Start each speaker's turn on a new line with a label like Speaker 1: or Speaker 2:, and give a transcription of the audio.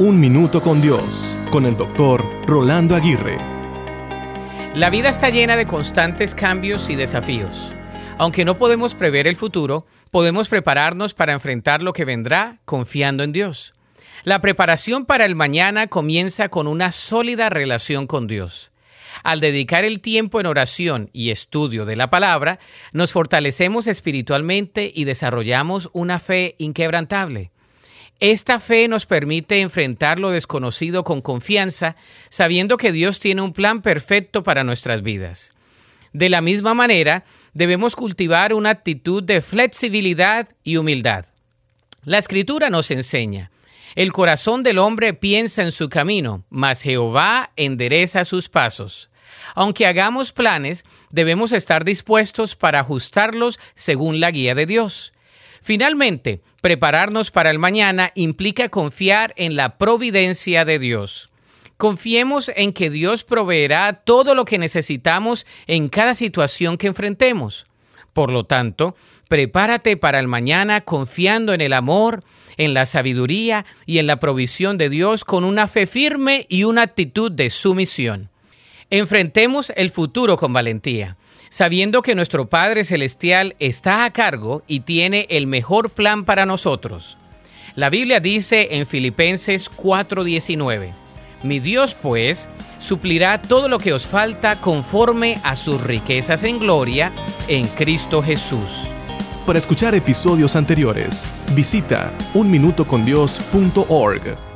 Speaker 1: Un Minuto con Dios, con el doctor Rolando Aguirre.
Speaker 2: La vida está llena de constantes cambios y desafíos. Aunque no podemos prever el futuro, podemos prepararnos para enfrentar lo que vendrá confiando en Dios. La preparación para el mañana comienza con una sólida relación con Dios. Al dedicar el tiempo en oración y estudio de la palabra, nos fortalecemos espiritualmente y desarrollamos una fe inquebrantable. Esta fe nos permite enfrentar lo desconocido con confianza, sabiendo que Dios tiene un plan perfecto para nuestras vidas. De la misma manera, debemos cultivar una actitud de flexibilidad y humildad. La escritura nos enseña, el corazón del hombre piensa en su camino, mas Jehová endereza sus pasos. Aunque hagamos planes, debemos estar dispuestos para ajustarlos según la guía de Dios. Finalmente, prepararnos para el mañana implica confiar en la providencia de Dios. Confiemos en que Dios proveerá todo lo que necesitamos en cada situación que enfrentemos. Por lo tanto, prepárate para el mañana confiando en el amor, en la sabiduría y en la provisión de Dios con una fe firme y una actitud de sumisión. Enfrentemos el futuro con valentía sabiendo que nuestro Padre Celestial está a cargo y tiene el mejor plan para nosotros. La Biblia dice en Filipenses 4:19, Mi Dios pues suplirá todo lo que os falta conforme a sus riquezas en gloria en Cristo Jesús.
Speaker 1: Para escuchar episodios anteriores, visita unminutocondios.org.